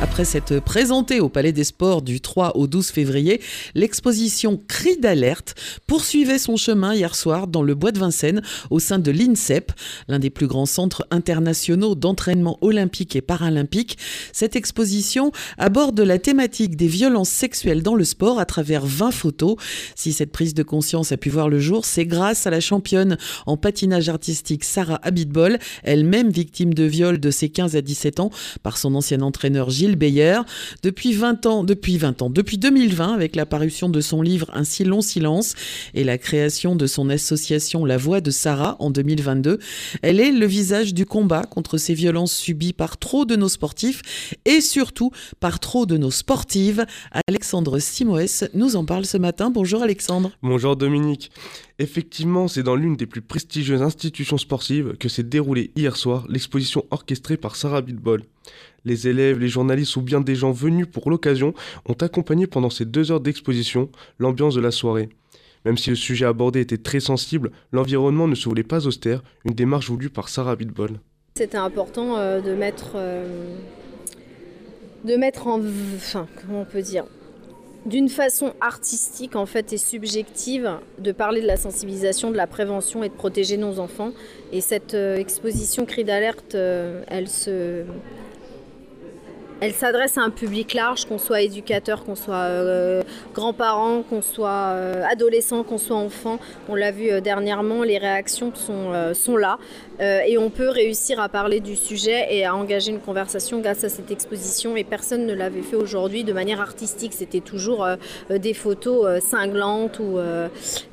Après s'être présentée au Palais des Sports du 3 au 12 février, l'exposition Cri d'alerte poursuivait son chemin hier soir dans le bois de Vincennes au sein de l'INSEP, l'un des plus grands centres internationaux d'entraînement olympique et paralympique. Cette exposition aborde la thématique des violences sexuelles dans le sport à travers 20 photos. Si cette prise de conscience a pu voir le jour, c'est grâce à la championne en patinage artistique Sarah Abitbol, elle-même victime de viol de ses 15 à 17 ans par son ancien entraîneur Gilles Beyer. Depuis 20 ans, depuis 20 ans, depuis 2020, avec la parution de son livre Un si long silence et la création de son association La Voix de Sarah en 2022, elle est le visage du combat contre ces violences subies par trop de nos sportifs et surtout par trop de nos sportives. Alexandre Simoes nous en parle ce matin. Bonjour Alexandre. Bonjour Dominique. Effectivement, c'est dans l'une des plus prestigieuses institutions sportives que s'est déroulée hier soir l'exposition orchestrée par Sarah Bitbol. Les élèves, les journalistes ou bien des gens venus pour l'occasion ont accompagné pendant ces deux heures d'exposition l'ambiance de la soirée. Même si le sujet abordé était très sensible, l'environnement ne se voulait pas austère, une démarche voulue par Sarah Bitbol. C'était important euh, de mettre, euh, de mettre en, enfin, comment on peut dire, d'une façon artistique en fait et subjective de parler de la sensibilisation, de la prévention et de protéger nos enfants. Et cette euh, exposition Cri d'alerte, elle se elle s'adresse à un public large, qu'on soit éducateur, qu'on soit euh, grands-parents, qu'on soit euh, adolescent, qu'on soit enfant. On l'a vu euh, dernièrement, les réactions sont, sont là. et on peut réussir à parler du sujet et à engager une conversation grâce à cette exposition. Et personne ne l'avait fait aujourd'hui de manière artistique. C'était toujours des photos cinglantes. Ou,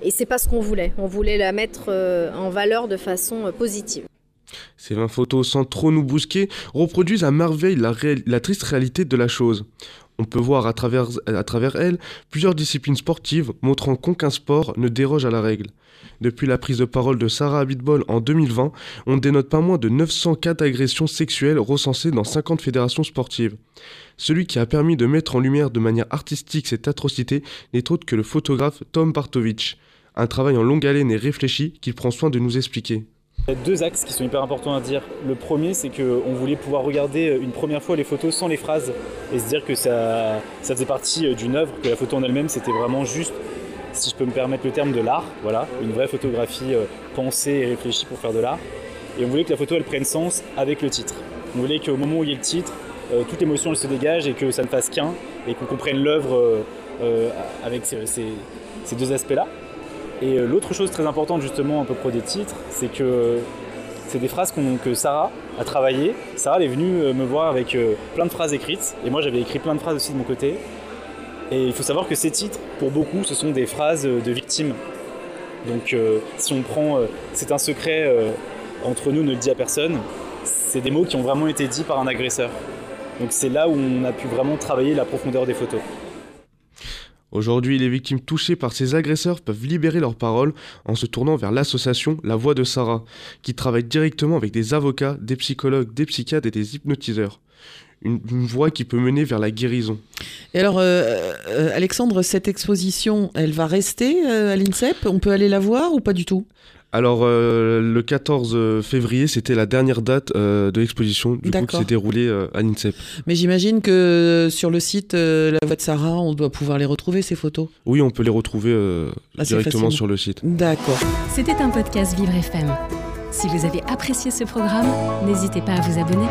et c'est pas ce qu'on voulait. On voulait la mettre en valeur de façon positive. Ces 20 photos, sans trop nous bousquer, reproduisent à merveille la, triste réalité de la chose. On peut voir à travers, elles plusieurs disciplines sportives montrant qu'aucun sport ne déroge à la règle. Depuis la prise de parole de Sarah Abitbol en 2020, on dénote pas moins de 900 cas d'agressions sexuelles recensées dans 50 fédérations sportives. Celui qui a permis de mettre en lumière de manière artistique cette atrocité n'est autre que le photographe Tom Bartovich. Un travail en longue haleine et réfléchi qu'il prend soin de nous expliquer. Il y a deux axes qui sont hyper importants à dire. Le premier, c'est qu'on voulait pouvoir regarder une première fois les photos sans les phrases et se dire que ça, ça faisait partie euh, d'une œuvre, que la photo en elle-même, c'était vraiment juste, si je peux me permettre le terme, de l'art. Voilà, une vraie photographie euh, pensée et réfléchie pour faire de l'art. Et on voulait que la photo, elle prenne sens avec le titre. On voulait qu'au moment où il y ait le titre, euh, toute émotion elle se dégage et que ça ne fasse qu'un et qu'on comprenne l'œuvre avec ces deux aspects-là. Et euh, l'autre chose très importante justement à peu près des titres, c'est que c'est des phrases que Sarah a travaillées. Sarah est venue euh, me voir avec euh, plein de phrases écrites, et moi j'avais écrit plein de phrases aussi de mon côté. Et il faut savoir que ces titres, pour beaucoup, ce sont des phrases de victimes. Donc si on prend c'est un secret entre nous, ne le dit à personne, c'est des mots qui ont vraiment été dits par un agresseur. Donc c'est là où on a pu vraiment travailler la profondeur des photos. Aujourd'hui, les victimes touchées par ces agresseurs peuvent libérer leurs paroles en se tournant vers l'association La Voix de Sarah, qui travaille directement avec des avocats, des psychologues, des psychiatres et des hypnotiseurs. Une, voie qui peut mener vers la guérison. Et alors, euh, euh, Alexandre, cette exposition, elle va rester euh, à l'INSEP? On peut aller la voir ou pas du tout? Alors, euh, le 14 février, c'était la dernière date euh, de l'exposition, du coup, qui s'est déroulée euh, à l'INSEP. Mais j'imagine que sur le site La Voix de Sarah, on doit pouvoir les retrouver, ces photos Oui, on peut les retrouver directement sur le site. D'accord. C'était un podcast Vivre FM. Si vous avez apprécié ce programme, n'hésitez pas à vous abonner.